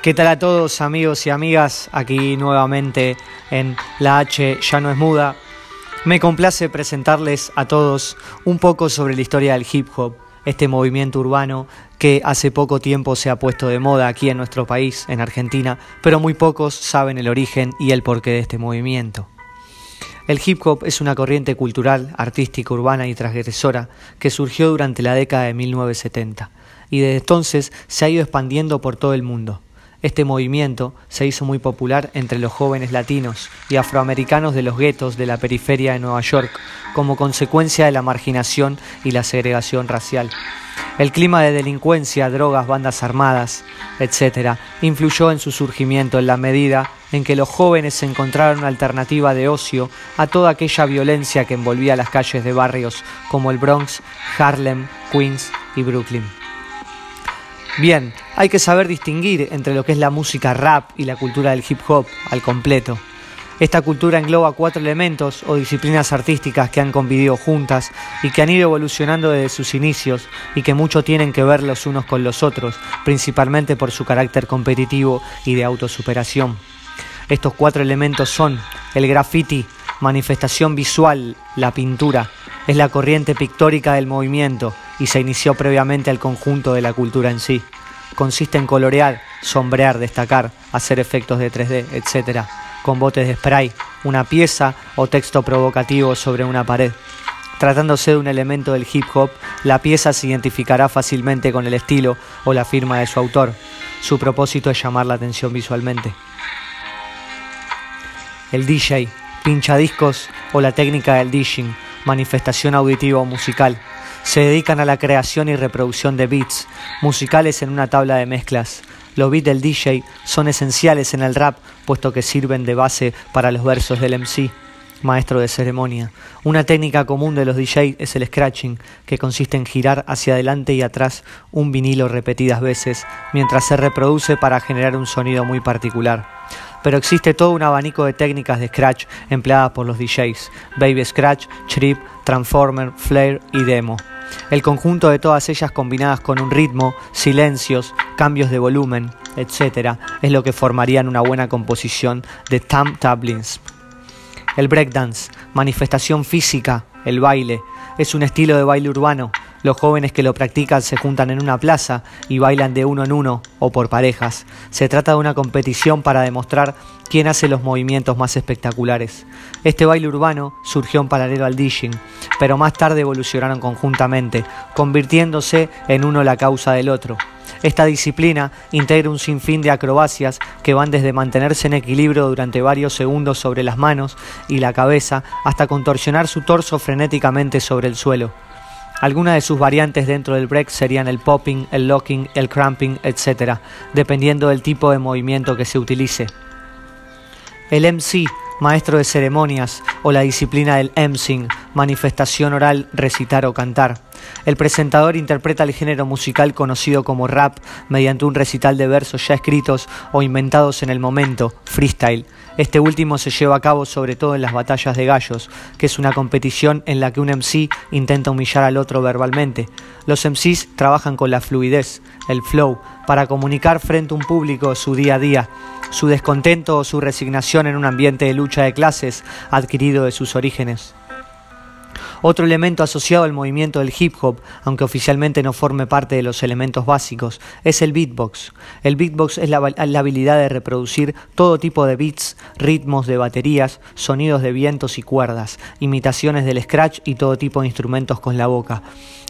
¿Qué tal a todos amigos y amigas? Aquí nuevamente en La H ya no es muda. Me complace presentarles a todos un poco sobre la historia del hip hop, este movimiento urbano que hace poco tiempo se ha puesto de moda aquí en nuestro país, en Argentina, pero muy pocos saben el origen y el porqué de este movimiento. El hip hop es una corriente cultural, artística, urbana y transgresora que surgió durante la década de 1970 y desde entonces se ha ido expandiendo por todo el mundo. Este movimiento se hizo muy popular entre los jóvenes latinos y afroamericanos de los guetos de la periferia de Nueva York como consecuencia de la marginación y la segregación racial. El clima de delincuencia, drogas, bandas armadas, etc., influyó en su surgimiento en la medida en que los jóvenes encontraron una alternativa de ocio a toda aquella violencia que envolvía las calles de barrios como el Bronx, Harlem, Queens y Brooklyn. Bien, hay que saber distinguir entre lo que es la música rap y la cultura del hip hop al completo. Esta cultura engloba cuatro elementos o disciplinas artísticas que han convivido juntas y que han ido evolucionando desde sus inicios y que mucho tienen que ver los unos con los otros, principalmente por su carácter competitivo y de autosuperación. Estos cuatro elementos son el graffiti, manifestación visual, la pintura, es la corriente pictórica del movimiento y se inició previamente al conjunto de la cultura en sí. Consiste en colorear, sombrear, destacar, hacer efectos de 3D, etc., con botes de spray, una pieza o texto provocativo sobre una pared. Tratándose de un elemento del hip hop, la pieza se identificará fácilmente con el estilo o la firma de su autor. Su propósito es llamar la atención visualmente. El DJ, pincha discos o la técnica del DJing, manifestación auditiva o musical. Se dedican a la creación y reproducción de beats musicales en una tabla de mezclas. Los beats del DJ son esenciales en el rap, puesto que sirven de base para los versos del MC, maestro de ceremonia. Una técnica común de los DJ es el scratching, que consiste en girar hacia adelante y atrás un vinilo repetidas veces, mientras se reproduce para generar un sonido muy particular pero existe todo un abanico de técnicas de scratch empleadas por los DJs, Baby Scratch, Trip, Transformer, Flare y Demo. El conjunto de todas ellas combinadas con un ritmo, silencios, cambios de volumen, etc., es lo que formarían una buena composición de Tam Tablins. El breakdance, manifestación física, el baile, es un estilo de baile urbano los jóvenes que lo practican se juntan en una plaza y bailan de uno en uno o por parejas. Se trata de una competición para demostrar quién hace los movimientos más espectaculares. Este baile urbano surgió en paralelo al DJing, pero más tarde evolucionaron conjuntamente, convirtiéndose en uno la causa del otro. Esta disciplina integra un sinfín de acrobacias que van desde mantenerse en equilibrio durante varios segundos sobre las manos y la cabeza hasta contorsionar su torso frenéticamente sobre el suelo. Algunas de sus variantes dentro del break serían el popping, el locking, el cramping, etc., dependiendo del tipo de movimiento que se utilice. El MC, maestro de ceremonias, o la disciplina del emcing, manifestación oral, recitar o cantar. El presentador interpreta el género musical conocido como rap mediante un recital de versos ya escritos o inventados en el momento, freestyle, este último se lleva a cabo sobre todo en las batallas de gallos, que es una competición en la que un MC intenta humillar al otro verbalmente. Los MCs trabajan con la fluidez, el flow, para comunicar frente a un público su día a día, su descontento o su resignación en un ambiente de lucha de clases adquirido de sus orígenes. Otro elemento asociado al movimiento del hip hop, aunque oficialmente no forme parte de los elementos básicos, es el beatbox. El beatbox es la, habilidad de reproducir todo tipo de beats, ritmos de baterías, sonidos de vientos y cuerdas, imitaciones del scratch y todo tipo de instrumentos con la boca.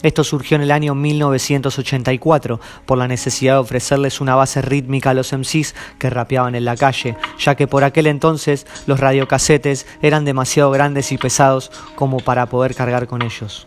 Esto surgió en el año 1984 por la necesidad de ofrecerles una base rítmica a los MCs que rapeaban en la calle, ya que por aquel entonces los radiocasetes eran demasiado grandes y pesados como para poder cargar con ellos.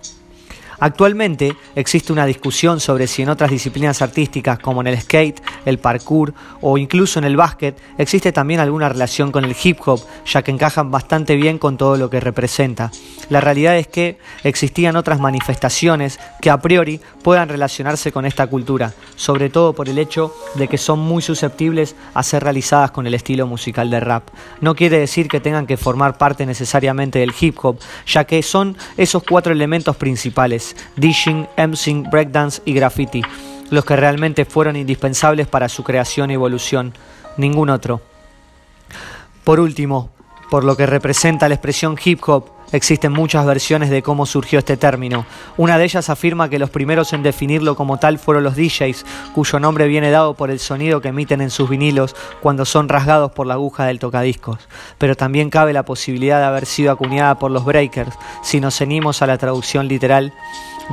Actualmente existe una discusión sobre si en otras disciplinas artísticas como en el skate, el parkour o incluso en el básquet existe también alguna relación con el hip hop, ya que encajan bastante bien con todo lo que representa. La realidad es que existían otras manifestaciones que a priori puedan relacionarse con esta cultura, sobre todo por el hecho de que son muy susceptibles a ser realizadas con el estilo musical de rap. No quiere decir que tengan que formar parte necesariamente del hip hop, ya que son esos cuatro elementos principales DJing, emcing, breakdance y graffiti. los que realmente fueron indispensables para su creación y evolución, ningún otro. Por último, por lo que representa la expresión hip hop, Existen muchas versiones de cómo surgió este término. Una de ellas afirma que los primeros en definirlo como tal fueron los DJs, cuyo nombre viene dado por el sonido que emiten en sus vinilos cuando son rasgados por la aguja del tocadiscos. Pero también cabe la posibilidad de haber sido acuñada por los breakers, si nos ceñimos a la traducción literal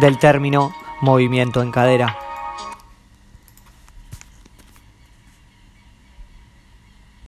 del término movimiento en cadera.